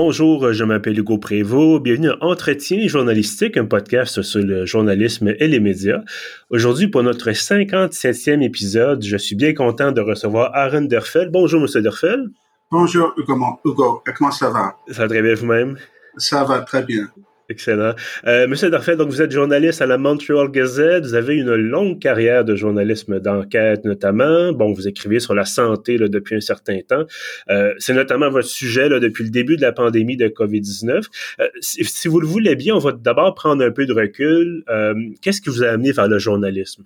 Bonjour, je m'appelle Hugo Prévost. Bienvenue à Entretien journalistique, un podcast sur le journalisme et les médias. Aujourd'hui, pour notre 57e épisode, je suis bien content de recevoir Aaron Derfel. Bonjour, Monsieur Derfel. Bonjour, Hugo. Hugo, comment ça va? Ça va très bien vous-même? Ça va très bien. Excellent. Euh, Monsieur Darfel, donc vous êtes journaliste à la Montreal Gazette. Vous avez une longue carrière de journalisme d'enquête, notamment. Bon, vous écrivez sur la santé là, depuis un certain temps. Euh, c'est notamment votre sujet là, depuis le début de la pandémie de COVID-19. Euh, si, si, vous le voulez bien, on va d'abord prendre un peu de recul. Euh, qu'est-ce qui vous a amené vers le journalisme?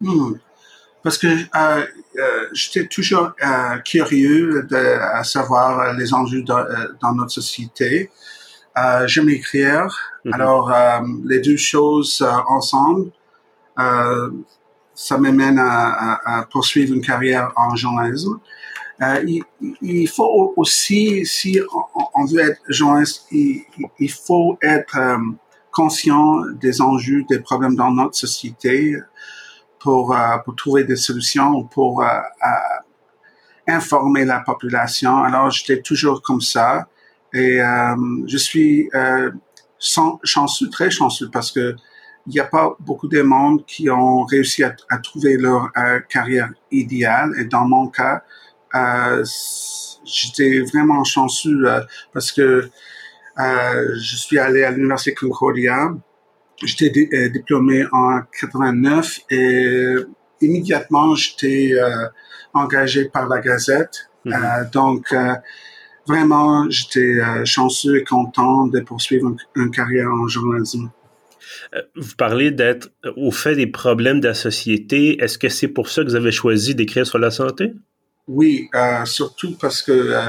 Hmm. Parce que euh, j'étais toujours curieux de à savoir les enjeux de, dans notre société. Euh, j'aime écrire. Mm-hmm. Alors, euh, les deux choses euh, ensemble, euh, ça m'amène à, à, à, poursuivre une carrière en journalisme. Euh, il, il, faut aussi, si on, on veut être journaliste, il, il faut être conscient des enjeux, des problèmes dans notre société pour, pour trouver des solutions, pour informer la population. Alors, j'étais toujours comme ça. Et euh, je suis euh, chanceux, très chanceux, parce que il n'y a pas beaucoup de monde qui ont réussi à, à trouver leur euh, carrière idéale. Et dans mon cas, euh, j'étais vraiment chanceux euh, parce que euh, je suis allé à l'université Concordia. J'étais diplômé en 89 et immédiatement j'étais engagé par la Gazette. Mm-hmm. donc vraiment, j'étais euh, chanceux et content de poursuivre une, une carrière en journalisme. Euh, vous parlez d'être au fait des problèmes de la société. Est-ce que c'est pour ça que vous avez choisi d'écrire sur la santé? Oui, euh, surtout parce que euh,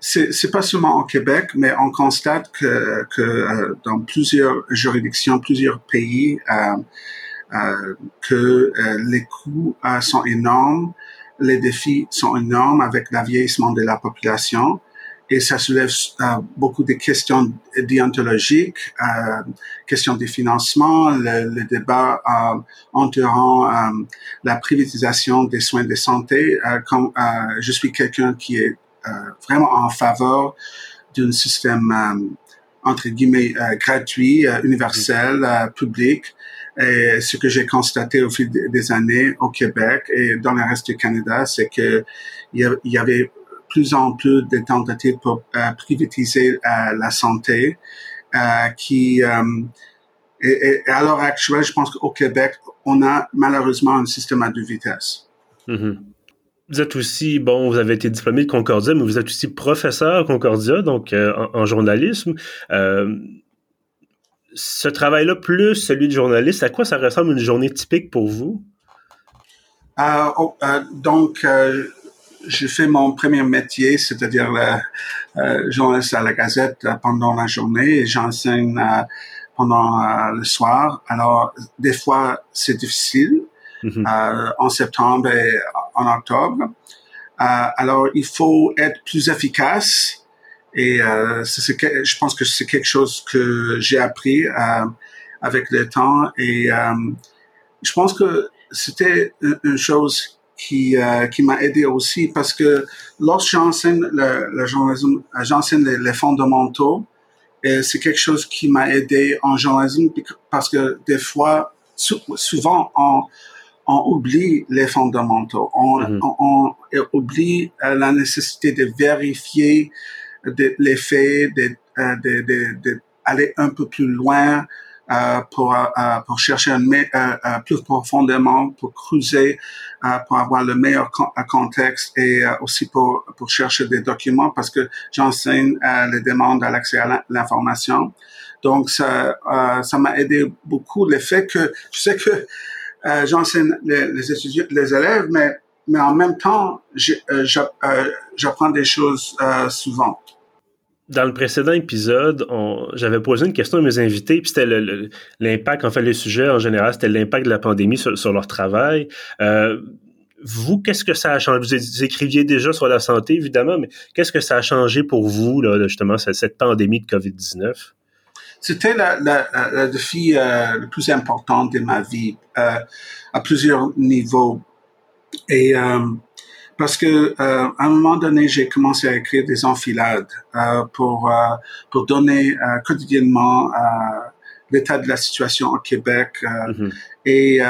c'est pas seulement au Québec, mais on constate que, que euh, dans plusieurs juridictions, plusieurs pays, euh, que les coûts sont énormes, les défis sont énormes avec le vieillissement de la population et ça soulève euh, beaucoup de questions déontologiques, euh, questions de financement, le, le débat euh, entourant euh, la privatisation des soins de santé. Euh, comme euh, je suis quelqu'un qui est vraiment en faveur d'un système entre guillemets gratuit, universel, public. Et ce que j'ai constaté au fil des années au Québec et dans le reste du Canada, c'est que il y avait plus en plus de tentatives pour euh, privatiser euh, la santé, euh, qui et, et, à l'heure actuelle, je pense qu'au Québec, on a malheureusement un système à deux vitesses. Mm-hmm. Vous êtes aussi, bon, vous avez été diplômé de Concordia, mais vous êtes aussi professeur à Concordia, donc en, en, journalisme. Ce travail-là, plus celui de journaliste, à quoi ça ressemble une journée typique pour vous? Euh, oh, donc, j'ai fait mon premier métier, c'est-à-dire le euh, journaliste à la Gazette euh, pendant la journée et j'enseigne euh, pendant euh, le soir. Alors, des fois, c'est difficile mm-hmm. en septembre et en octobre. alors, il faut être plus efficace et c'est, je pense que c'est quelque chose que j'ai appris avec le temps et je pense que c'était une chose qui, euh, qui m'a aidé aussi parce que lorsque j'enseigne le, le journalisme, j'enseigne les, les, fondamentaux et c'est quelque chose qui m'a aidé en journalisme parce que des fois, souvent, on, on oublie les fondamentaux, on, mm -hmm. on, on oublie euh, la nécessité de vérifier de, les faits, de, euh, de, de, un peu plus loin, euh, pour, euh, pour chercher un, euh, plus profondément, pour creuser, pour avoir le meilleur contexte et aussi pour, pour chercher des documents parce que j'enseigne les demandes à l'accès à l'information. Donc, ça ça m'a aidé beaucoup. Le fait que, je sais que j'enseigne les, les, étudiants, les élèves, mais, mais en même temps, j'apprends des choses souvent dans le précédent épisode, j'avais posé une question à mes invités, puis c'était l'impact, en fait, les sujets en général, c'était l'impact de la pandémie sur, leur travail. Euh, vous, qu'est-ce que ça a changé? Vous écriviez déjà sur la santé, évidemment, mais qu'est-ce que ça a changé pour vous, là, justement, cette pandémie de COVID-19? C'était le défi euh, le plus important de ma vie euh, à plusieurs niveaux. Et parce que à un moment donné, j'ai commencé à écrire des enfilades pour pour donner quotidiennement l'état de la situation au Québec. Mm-hmm. Et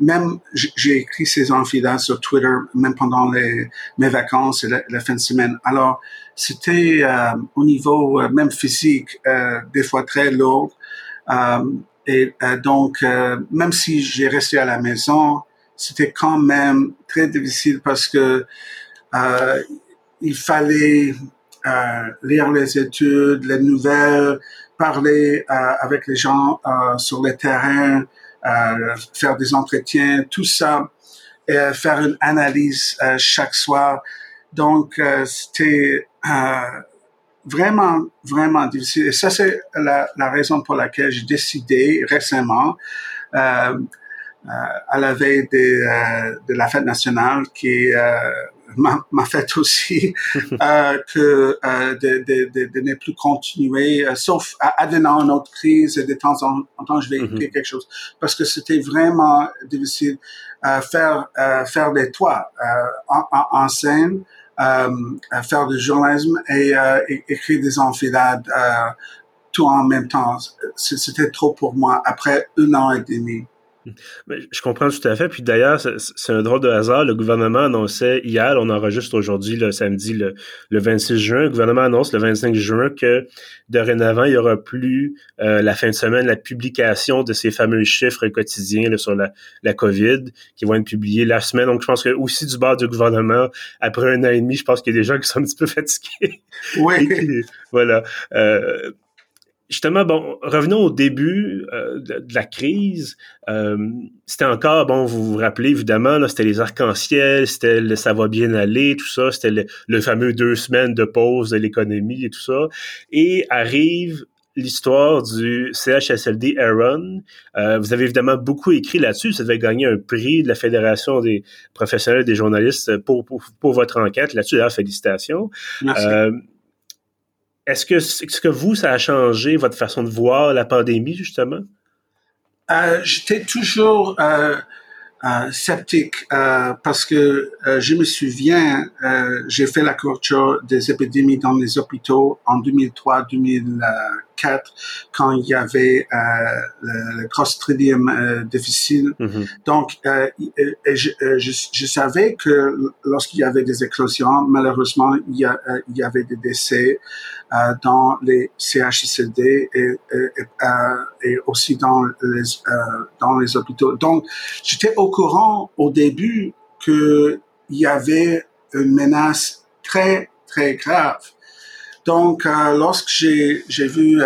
même j'ai écrit ces enfilades sur Twitter, même pendant les, mes vacances et la, fin de semaine. Alors, c'était au niveau même physique, des fois très lourd. et donc, même si j'ai resté à la maison, c'était quand même très difficile parce que euh, il fallait euh, lire les études, les nouvelles, parler euh, avec les gens sur le terrain, faire des entretiens, tout ça, et faire une analyse chaque soir. Donc, c'était vraiment, vraiment difficile. Et ça, c'est la, raison pour laquelle j'ai décidé récemment à la veille de, euh, de la fête nationale qui euh, m'a fait aussi que de, de, de, de, ne plus continuer, sauf advenant une autre crise, de temps en, temps je vais écrire quelque chose, parce que c'était vraiment difficile faire faire des toits en, en, scène, faire du journalisme et, écrire des enfilades tout en même temps. C'était trop pour moi après un an et demi. Je comprends tout à fait. Puis d'ailleurs, c'est un drôle de hasard. Le gouvernement annonçait hier, on enregistre aujourd'hui, le samedi, le, 26 juin. Le gouvernement annonce le 25 juin que dorénavant, il y aura plus euh, la fin de semaine la publication de ces fameux chiffres quotidiens sur la, la COVID qui vont être publiés la semaine. Donc, je pense que aussi du bord du gouvernement, après un an et demi, je pense qu'il y a des gens qui sont un petit peu fatigués. Oui. voilà. Euh, justement, bon, revenons au début euh, de, la crise. Euh, c'était encore, bon, vous vous rappelez évidemment, là, c'était les arcs-en-ciel, c'était le ça va bien aller, tout ça, c'était le, fameux deux semaines de pause de l'économie et tout ça. Et arrive l'histoire du CHSLD Aaron. Euh, vous avez évidemment beaucoup écrit là-dessus. Ça devait gagner un prix de la Fédération des professionnels des journalistes pour, pour, votre enquête. Là-dessus, d'ailleurs, félicitations. Merci. Est-ce que, est-ce que vous, ça a changé votre façon de voir la pandémie, justement? Euh, j'étais toujours euh, euh, sceptique parce que je me souviens, j'ai fait la couverture des épidémies dans les hôpitaux en 2003-2004 quand il y avait le, le Clostridium difficile. Mm-hmm. Donc, je, je, je, savais que lorsqu'il y avait des éclosions, malheureusement, il y, a, il y avait des décès dans les CHCD et, et, et, aussi dans les, dans les hôpitaux. Donc, j'étais au courant au début qu'il y avait une menace très, très grave. Donc, euh, lorsque j'ai vu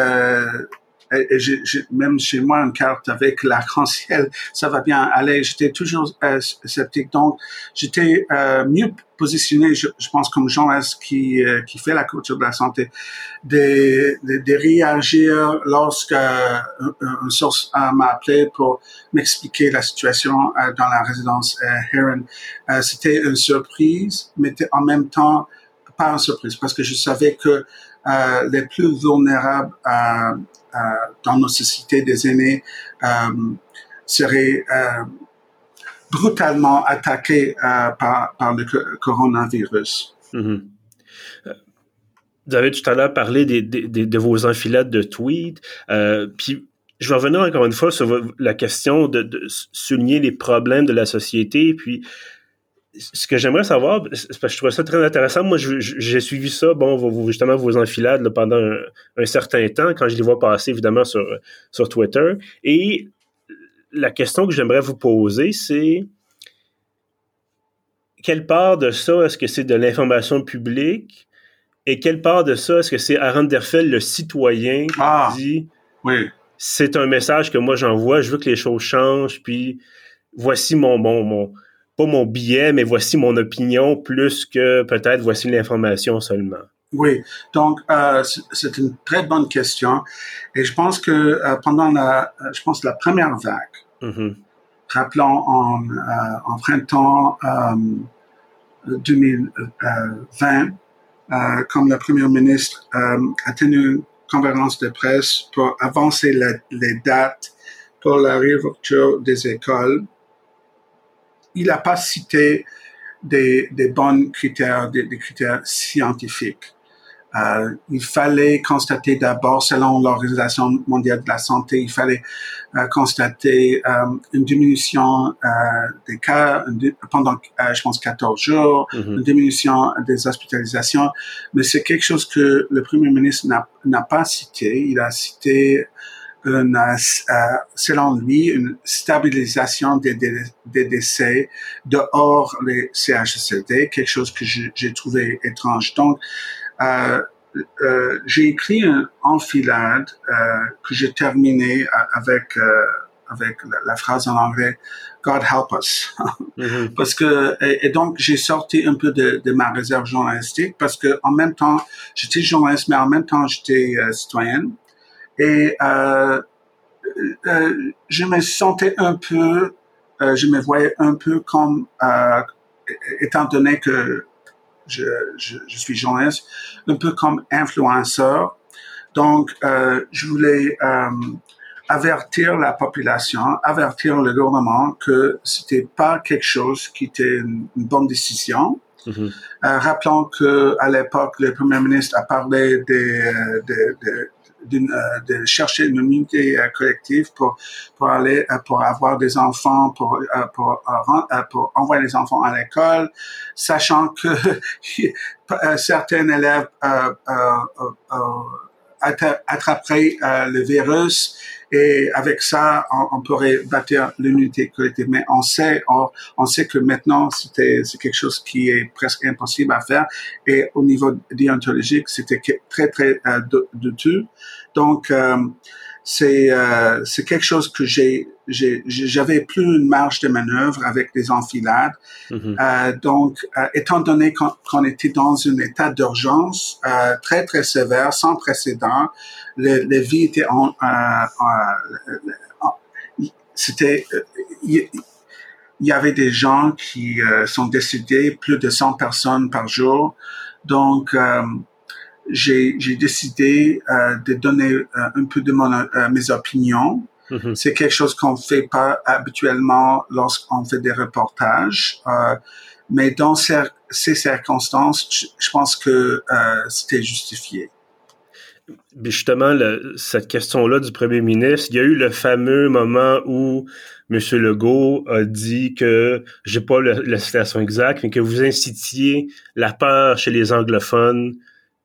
euh, et, j'ai, même chez moi une carte avec l'arc-en-ciel, ça va bien aller. J'étais toujours euh, sceptique, donc j'étais euh, mieux positionné, je, je, pense, comme Jean S qui euh, qui fait la culture de la santé, de, de, de réagir lorsque euh, une source m'a appelé pour m'expliquer la situation dans la résidence Heron. C'était une surprise, mais en même temps pas une surprise parce que je savais que les plus vulnérables euh, dans nos sociétés des aînés euh, seraient euh, brutalement attaqués par, par, le coronavirus. Mm-hmm. Vous avez tout à l'heure parlé des, des, de vos enfilades de tweets. Euh, puis je vais revenir encore une fois sur la question de, de, souligner les problèmes de la société. Puis ce que j'aimerais savoir, parce que je trouve ça très intéressant. Moi, j'ai suivi ça, bon, justement, vos enfilades pendant un, certain temps, quand je les vois passer, évidemment, sur, sur Twitter. Et la question que j'aimerais vous poser, c'est quelle part de ça est-ce que c'est de l'information publique? Et quelle part de ça est-ce que c'est Aaron Derfel, le citoyen, qui ah, dit oui. c'est un message que moi j'envoie, je veux que les choses changent, puis voici mon, mon, mon pas mon billet, mais voici mon opinion, plus que peut-être voici l'information seulement? Oui, donc euh, c'est une très bonne question et je pense que euh, pendant la, je pense la première vague, mm-hmm. rappelons en, euh, en printemps 2020, comme le premier ministre a tenu une conférence de presse pour avancer les dates pour la réouverture des écoles il n'a pas cité des, des bons critères, des, des critères scientifiques. Euh, il fallait constater d'abord, selon l'Organisation mondiale de la santé, il fallait euh, constater euh, une diminution euh, des cas pendant, euh, je pense, 14 jours, mm-hmm. une diminution des hospitalisations. Mais c'est quelque chose que le Premier ministre n'a pas cité. Il a cité une, selon lui, une stabilisation des, des, des, décès dehors les CHSLD, quelque chose que j'ai trouvé étrange. Donc, euh, euh, j'ai écrit un enfilade euh, que j'ai terminé avec euh, avec la, phrase en anglais God help us mm-hmm. parce que et, donc j'ai sorti un peu de, de, ma réserve journalistique parce que en même temps j'étais journaliste mais en même temps j'étais citoyenne et je me sentais un peu je me voyais un peu comme étant donné que je, je, je, suis journaliste, un peu comme influenceur. Donc, euh, je voulais euh, avertir la population, avertir le gouvernement que c'était pas quelque chose qui était une, bonne décision. Euh, rappelons que à l'époque, le premier ministre a parlé des, euh, des, des euh, de chercher une immunité euh, collective pour pour aller euh, pour avoir des enfants pour pour, pour envoyer les enfants à l'école sachant que certains élèves attraperaient le virus et avec ça, on, pourrait bâtir l'unité collective. Mais on sait, on, sait que maintenant, c'était, c'est quelque chose qui est presque impossible à faire. Et au niveau déontologique, c'était très, très euh, douteux. Donc, euh, c'est euh, c'est quelque chose que j'ai j'avais plus une marge de manœuvre avec les enfilades. Mm-hmm. euh, donc, euh, étant donné qu'on était dans un état d'urgence euh, très très sévère, sans précédent, les, les vies étaient en, c'était il y, avait des gens qui sont décédés, plus de 100 personnes par jour. Donc j'ai décidé euh, de donner euh, un peu de mon, euh, mes opinions. Mm-hmm. C'est quelque chose qu'on fait pas habituellement lorsqu'on fait des reportages, euh, mais dans ces, ces circonstances, je, pense que c'était justifié. Justement, le, cette question-là du premier ministre, il y a eu le fameux moment où M. Legault a dit que, j'ai pas la citation exacte, mais que vous incitiez la peur chez les anglophones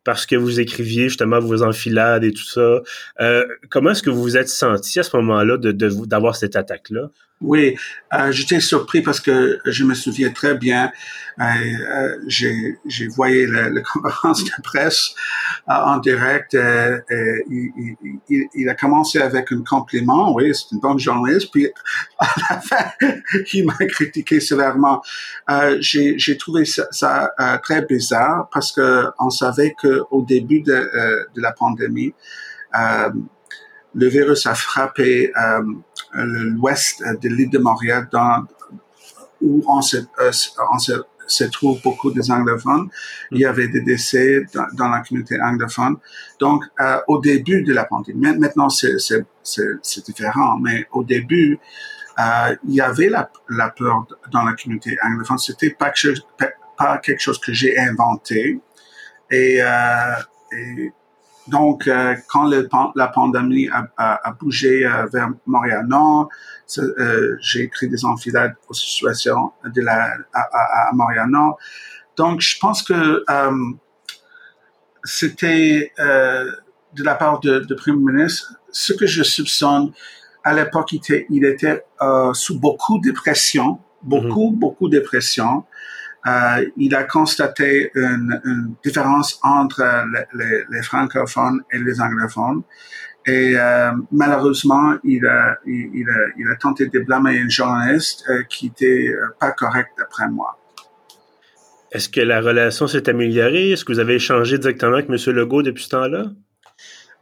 parce que vous écriviez justement vos enfilades et tout ça. Euh, comment est-ce que vous vous êtes senti à ce moment-là de d'avoir cette attaque-là? Oui, euh, j'étais surpris parce que je me souviens très bien, euh, euh j'ai, j'ai voyé la, conférence de presse euh, en direct. Euh, il, il, il, a commencé avec un compliment, oui, c'est une bonne journaliste, puis à la fin, il m'a critiqué sévèrement. j'ai, j'ai trouvé ça, ça très bizarre parce que on savait que au début de, de la pandémie, le virus a frappé euh, l'ouest de l'île de Montréal, dans, où on se, euh, on se, se, trouve beaucoup des anglophones. Il y avait des décès dans, dans la communauté anglophone. Donc, euh, au début de la pandémie, maintenant c'est différent, mais au début, euh, il y avait la, la, peur dans la communauté anglophone. C'était pas, pas quelque chose que j'ai inventé. Et, euh, et donc, euh, quand le, la pandémie a, a, a bougé euh, vers Montréal-Nord, euh, j'ai écrit des enfilades aux situations de la, à, à Montréal-Nord. Donc, je pense que c'était de la part de, de Premier ministre, ce que je soupçonne, à l'époque, il était, il était sous beaucoup de pression, beaucoup, mm-hmm. beaucoup de pression. Euh, il a constaté une, une différence entre les, les, francophones et les anglophones. Et euh, malheureusement, il a, il, a, il a tenté de blâmer un journaliste euh, qui était euh, pas correct d'après moi. Est-ce que la relation s'est améliorée? Est-ce que vous avez échangé directement avec M. Legault depuis ce temps-là?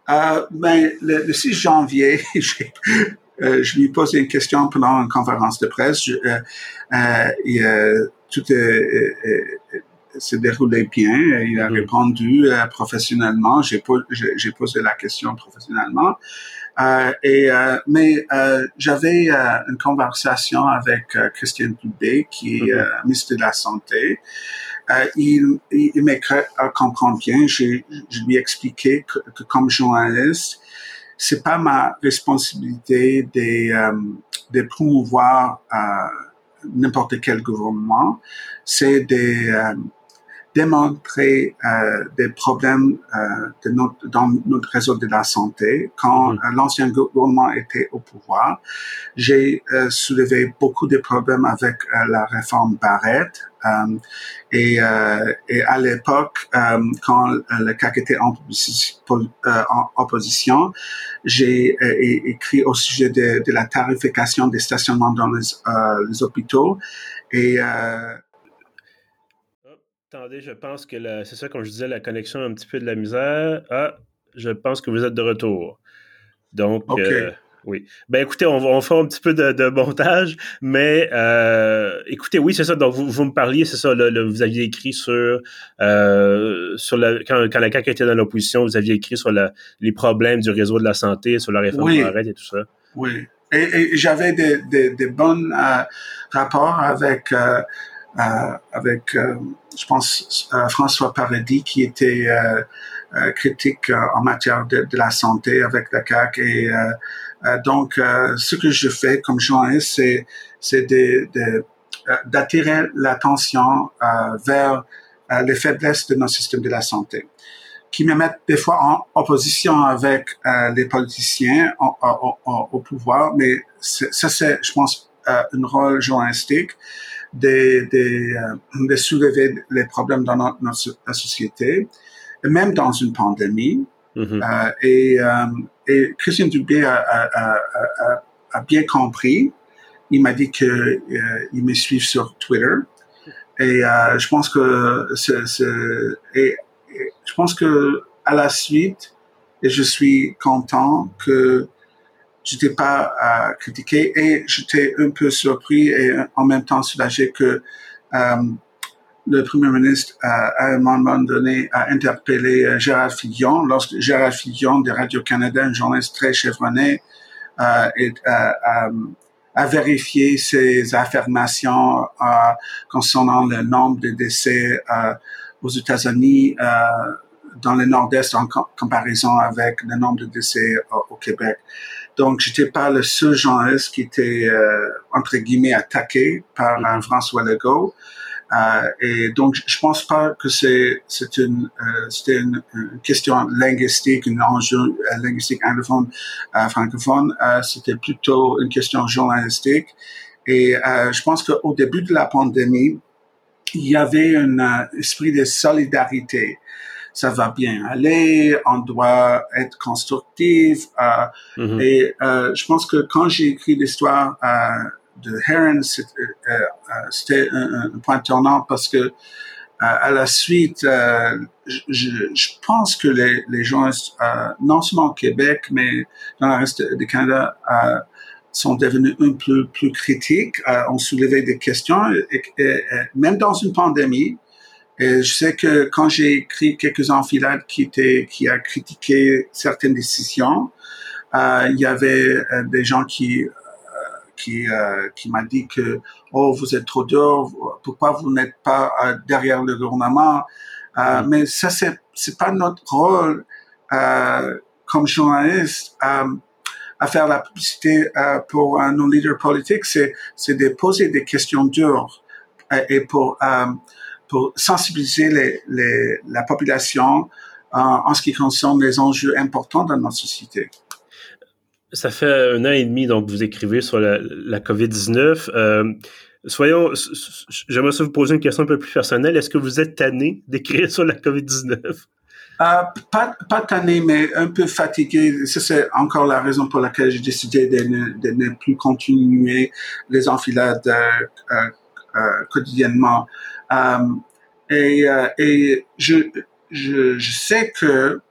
Euh, ben, le, le 6 janvier, euh, je lui ai posé une question pendant une conférence de presse. Je, euh, euh, tout s'est déroulé bien. Il a mm. répondu professionnellement. J'ai, posé la question professionnellement. Euh, et mais j'avais une conversation avec Christian Dubé, qui est mm-hmm. ministre de la santé. il, il à comprendre bien. Je, je lui ai expliqué que, que comme journaliste, c'est pas ma responsabilité de, de promouvoir n'importe quel gouvernement, c'est de démontrer euh, des problèmes euh, de notre, dans notre réseau de la santé. Quand mhm. euh, l'ancien gouvernement était au pouvoir, j'ai euh, soulevé beaucoup de problèmes avec euh, la réforme Barrett. Et, et, à l'époque, quand le CAC était en, en opposition, j'ai écrit au sujet de, de, la tarification des stationnements dans les, les hôpitaux. Et Attendez, je pense que c'est ça, comme je disais, la connexion a un petit peu de la misère. Ah, je pense que vous êtes de retour. Donc, euh, oui. Ben écoutez, on on fait un petit peu de, montage, mais euh, écoutez, oui, c'est ça. Donc, vous, vous me parliez, c'est ça, vous aviez écrit sur, euh, sur la, quand, quand la CAQ était dans l'opposition, vous aviez écrit sur la, les problèmes du réseau de la santé, sur la réforme oui. et tout ça. Oui. Et, j'avais des, des, des bons rapports avec avec, euh, je pense, euh, François Paradis qui était critique en matière de, de, la santé avec la CAC et donc ce que je fais comme journaliste c'est c'est de, de d'attirer l'attention vers les faiblesses de notre système de la santé, qui me mettent des fois en opposition avec les politiciens au pouvoir, mais ça c'est, je pense, un rôle journalistique de, de, euh, de soulever les problèmes dans notre, notre société, même dans une pandémie. Mm-hmm. euh, et, euh, et Christian Dubé a, a, a, a, bien compris. Il m'a dit que euh, il me suit sur Twitter. Et euh, je pense que c'est, et, et je pense que à la suite, et je suis content que j'étais pas à critiquer et j'étais un peu surpris et en même temps soulagé que euh, le premier ministre a, à un moment donné a interpellé euh, Gérard Fillon lorsque Gérard Fillon de Radio-Canada, un journaliste très chevronné, euh, et, euh, a vérifié ses affirmations euh, concernant le nombre de décès euh, aux États-Unis dans le nord-est en comparaison avec le nombre de décès au Québec. Donc, j'étais pas le seul journaliste qui était, euh, entre guillemets, attaqué par mm François Legault. Euh, et donc, je pense pas que c'est c'est une euh, c'était une, question linguistique, un enjeu euh, linguistique anglophone, euh, francophone. c'était plutôt une question journalistique. Et je pense qu'au début de la pandémie, il y avait un esprit de solidarité ça va bien aller, on doit être constructif. Euh, mm-hmm. Et euh, je pense que quand j'ai écrit l'histoire euh, de Heron, c'était un, un, point tournant parce que à la suite, je, je, pense que les, les gens, non seulement au Québec, mais dans le reste du Canada, sont devenus un peu plus critiques, ont soulevé des questions, et, et, même dans une pandémie, et je sais que quand j'ai écrit quelques enfilades qui étaient, qui a critiqué certaines décisions, euh, il y avait euh, des gens qui euh, qui euh, qui m'a dit que oh vous êtes trop dur, pourquoi vous n'êtes pas derrière le gouvernement? Mm. Mais ça c'est c'est pas notre rôle comme journaliste à faire la publicité pour nos leaders politiques, c'est c'est de poser des questions dures et pour pour sensibiliser les, les, la population en, ce qui concerne les enjeux importants dans notre société. Ça fait un an et demi, donc, vous écrivez sur la, la COVID-19. Euh, soyons, j'aimerais vous poser une question un peu plus personnelle. Est-ce que vous êtes tanné d'écrire sur la COVID-19? Euh, pas, pas tanné, mais un peu fatigué. Ça, c'est encore la raison pour laquelle j'ai décidé de ne, de ne, plus continuer les enfilades euh, euh, quotidiennement. Euh, et, euh, et je, je, je sais que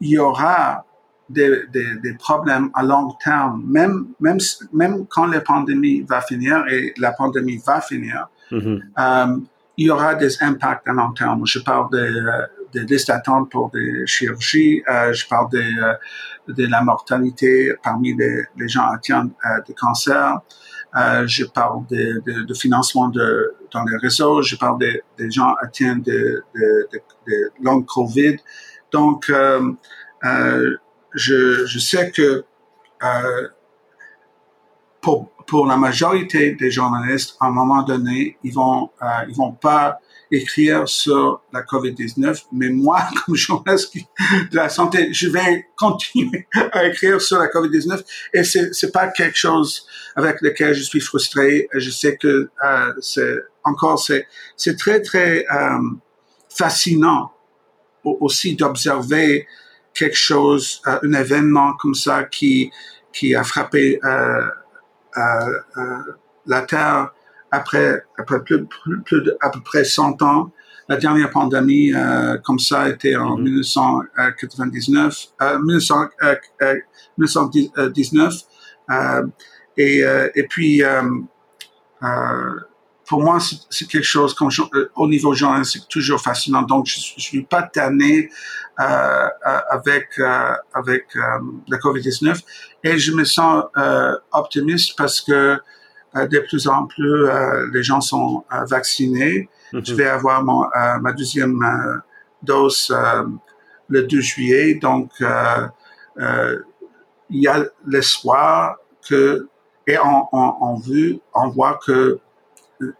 il y aura des, des, des, problèmes à long terme, même, même, même quand la pandémie va finir, et la pandémie va finir, mm-hmm. euh, il y aura des impacts à long terme. Je parle de, des listes d'attente pour des chirurgies. je parle de, de la mortalité parmi les, les gens atteints de cancer. je parle de, de, de, financement de, dans les réseaux. Je parle des de gens atteints de, de, long COVID. Donc, euh, euh, je, je sais que euh, pour, pour la majorité des journalistes, à un moment donné, ils vont, ils vont pas écrire sur la COVID-19, mais moi, comme journaliste de la santé, je vais continuer à écrire sur la COVID-19 et c'est, c'est pas quelque chose avec lequel je suis frustré. Je sais que c'est encore, c'est, c'est très, très euh, fascinant aussi d'observer quelque chose, euh, un événement comme ça qui, qui a frappé euh, euh, la Terre après, après plus, plus, de, à peu près 100 ans. La dernière pandémie comme ça était en 1999, mm-hmm. 1919. et, et puis, pour moi, c'est quelque chose comme au niveau journalistique toujours fascinant. Donc, je, je suis pas tanné euh, euh, avec euh, la COVID-19 et je me sens optimiste parce que de plus en plus les gens sont vaccinés. Mm-hmm. Je vais avoir mon, ma deuxième dose le 2 juillet, donc il y a l'espoir que et on, on, on, veut, on voit que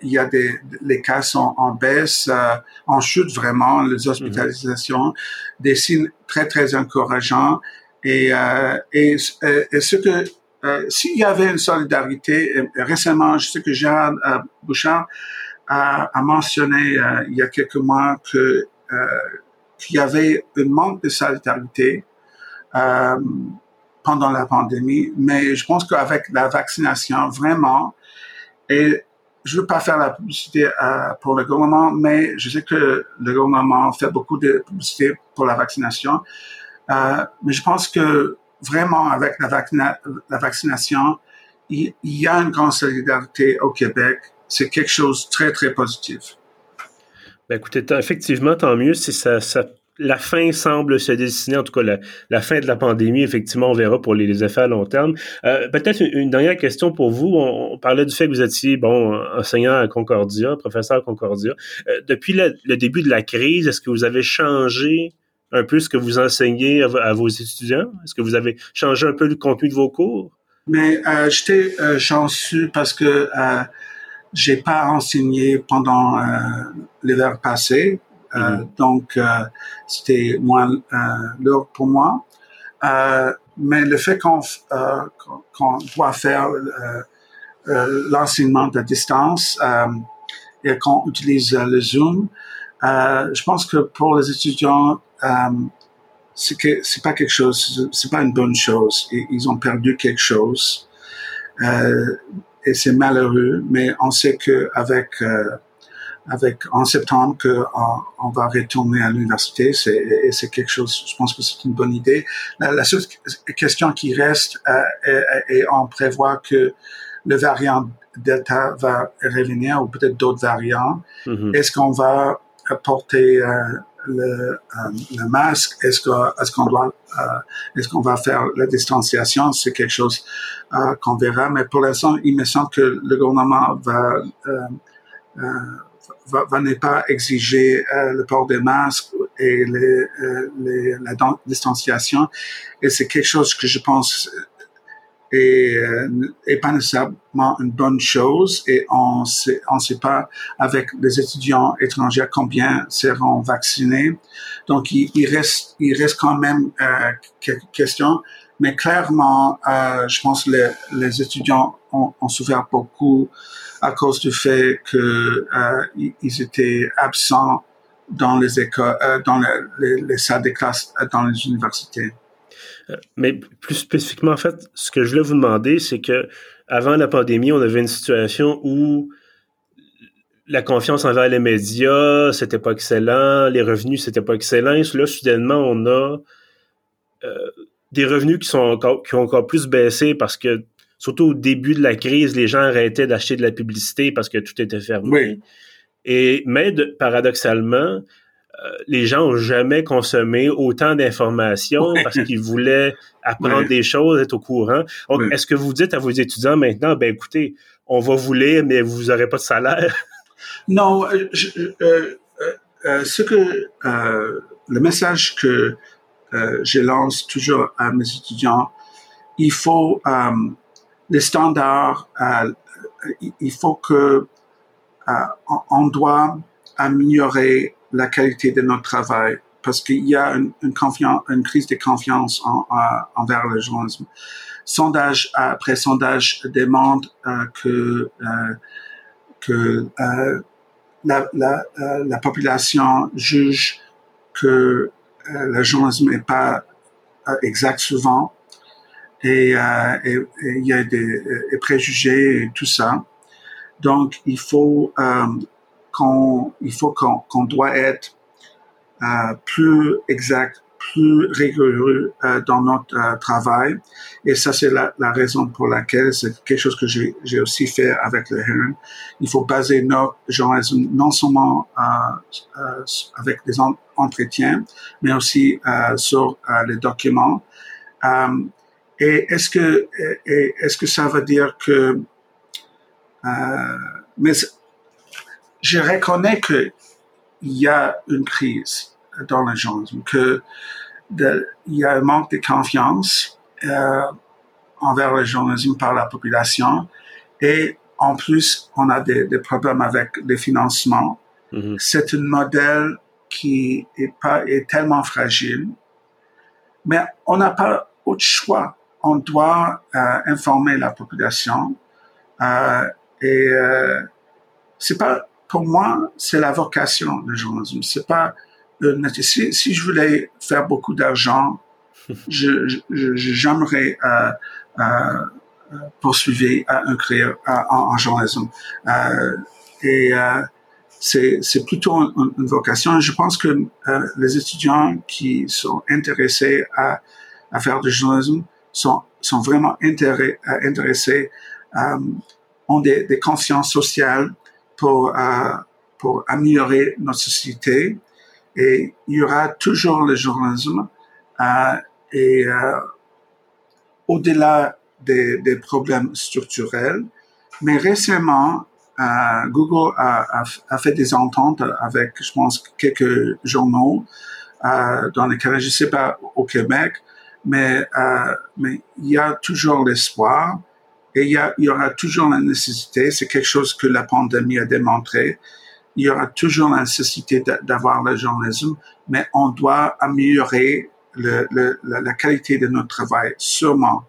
il y a des les cas sont en baisse, euh, en chute vraiment, les hospitalisations, des signes très très encourageants. Et euh, et, et, ce que euh, s'il y avait une solidarité récemment, je sais que Gérard Bouchard a, a mentionné il y a quelques mois que qu'il y avait un manque de solidarité pendant la pandémie, mais je pense qu'avec la vaccination, vraiment, et je veux pas faire la publicité euh, pour le gouvernement, mais je sais que le gouvernement fait beaucoup de publicité pour la vaccination. Euh, mais je pense que vraiment avec la, la vaccination, il, y a une grande solidarité au Québec. C'est quelque chose de très, très positif. Ben écoutez, effectivement, tant mieux si ça, ça la fin semble se dessiner, en tout cas la, fin de la pandémie, effectivement, on verra pour les, effets à long terme. Euh, peut-être une, dernière question pour vous. On, parlait du fait que vous étiez, bon, enseignant à Concordia, professeur à Concordia. Euh, depuis le, début de la crise, est-ce que vous avez changé un peu ce que vous enseignez à, vos étudiants? Est-ce que vous avez changé un peu le contenu de vos cours? Mais euh, j'étais chanceux parce que j'ai pas enseigné pendant l'hiver passé. Euh, mhm. donc, euh, c'était moins euh, lourd pour moi. mais le fait qu'on qu'on doit faire l'enseignement de distance et qu'on utilise le Zoom, je pense que pour les étudiants, c'est que c'est pas quelque chose, c'est pas une bonne chose. Ils ont perdu quelque chose euh, et c'est malheureux. Mais on sait que avec euh, avec en septembre qu'on on va retourner à l'université. C'est, c'est quelque chose, je pense que c'est une bonne idée. La, seule question qui reste, euh, et, on prévoit que le variant Delta va revenir ou peut-être d'autres variants. Mm-hmm. Est-ce qu'on va porter euh, le, euh, le, masque? Est-ce que est-ce qu'on doit euh, est-ce qu'on va faire la distanciation? C'est quelque chose qu'on verra. Mais pour l'instant, il me semble que le gouvernement va va, ne pas exiger euh, le port des masques et les, euh, les, la distanciation. Et c'est quelque chose que je pense est, euh, est pas nécessairement une bonne chose et on sait, on sait pas avec les étudiants étrangers combien seront vaccinés. Donc, il, il reste, il reste quand même euh, quelques questions. Mais clairement, euh, je pense que les, les étudiants ont, souffert beaucoup à cause du fait que euh, ils étaient absents dans les écoles, euh, dans les, les, salles de classe euh, dans les universités. Mais plus spécifiquement, en fait, ce que je voulais vous demander, c'est que avant la pandémie, on avait une situation où la confiance envers les médias, c'était pas excellent, les revenus, c'était pas excellent. Là, soudainement, on a des revenus qui sont encore qui ont encore plus baissé parce que surtout au début de la crise, les gens arrêtaient d'acheter de la publicité parce que tout était fermé. Et mais paradoxalement, les gens ont jamais consommé autant d'informations parce qu'ils voulaient apprendre des choses, être au courant. Donc, est-ce que vous dites à vos étudiants maintenant, ben écoutez, on va vous lire, mais vous n'aurez pas de salaire? Non, je, euh, ce que le message que je lance toujours à mes étudiants, il faut les standards, il faut que on doit améliorer la qualité de notre travail parce qu'il y a une, crise de confiance en, envers le journalisme. Sondage après sondage demande euh, que euh, euh, la, la, euh, la, population juge que euh, le journalisme n'est pas exact souvent et, et, il y a des préjugés et tout ça. Donc il faut qu'on il faut qu'on doit être euh, plus exact, plus rigoureux euh, dans notre euh, travail. Et ça, c'est la, la, raison pour laquelle c'est quelque chose que j'ai aussi fait avec le Heron. Il faut baser notre journalisme non seulement avec des entretiens, mais aussi sur les documents. Et est-ce que est-ce que ça veut dire que mais je reconnais que il y a une crise dans le journalisme, que il y a un manque de confiance euh, envers le journalisme par la population et en plus on a des, des problèmes avec les financements. Mm-hmm. C'est un modèle qui est pas est tellement fragile, mais on n'a pas autre choix. On doit euh, informer la population euh, et euh, c'est pas pour moi c'est la vocation du journalisme. C'est pas si, si, je voulais faire beaucoup d'argent, je, je, j'aimerais euh, euh, poursuivre un carrière en, en, journalisme. Euh, et euh, c'est, c'est plutôt une, vocation. Je pense que euh, les étudiants qui sont intéressés à, à faire du journalisme sont, sont vraiment intéressés, intéressés ont des, des consciences sociales pour, pour améliorer notre société et il y aura toujours le journalisme euh, et euh, au-delà des, des, problèmes structurels. Mais récemment, euh, Google a, a, a, fait des ententes avec, je pense, quelques journaux euh, dans lesquels, je sais pas au Québec, mais euh, mais il y a toujours l'espoir et il y, a, il y aura toujours la nécessité. C'est quelque chose que la pandémie a démontré il y aura toujours la nécessité d'avoir le journalisme, mais on doit améliorer le, le, la, qualité de notre travail, sûrement.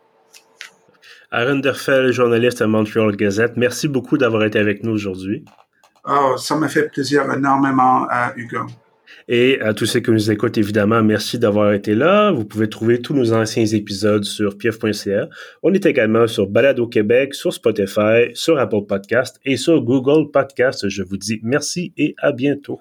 Aaron Derfel, journaliste à Montreal Gazette, merci beaucoup d'avoir été avec nous aujourd'hui. Oh, ça m'a fait plaisir énormément, à Hugo. Et à tous ceux qui nous écoutent, évidemment, merci d'avoir été là. Vous pouvez trouver tous nos anciens épisodes sur pief.ca. On est également sur Balado Québec, sur Spotify, sur Apple Podcast et sur Google Podcast. Je vous dis merci et à bientôt.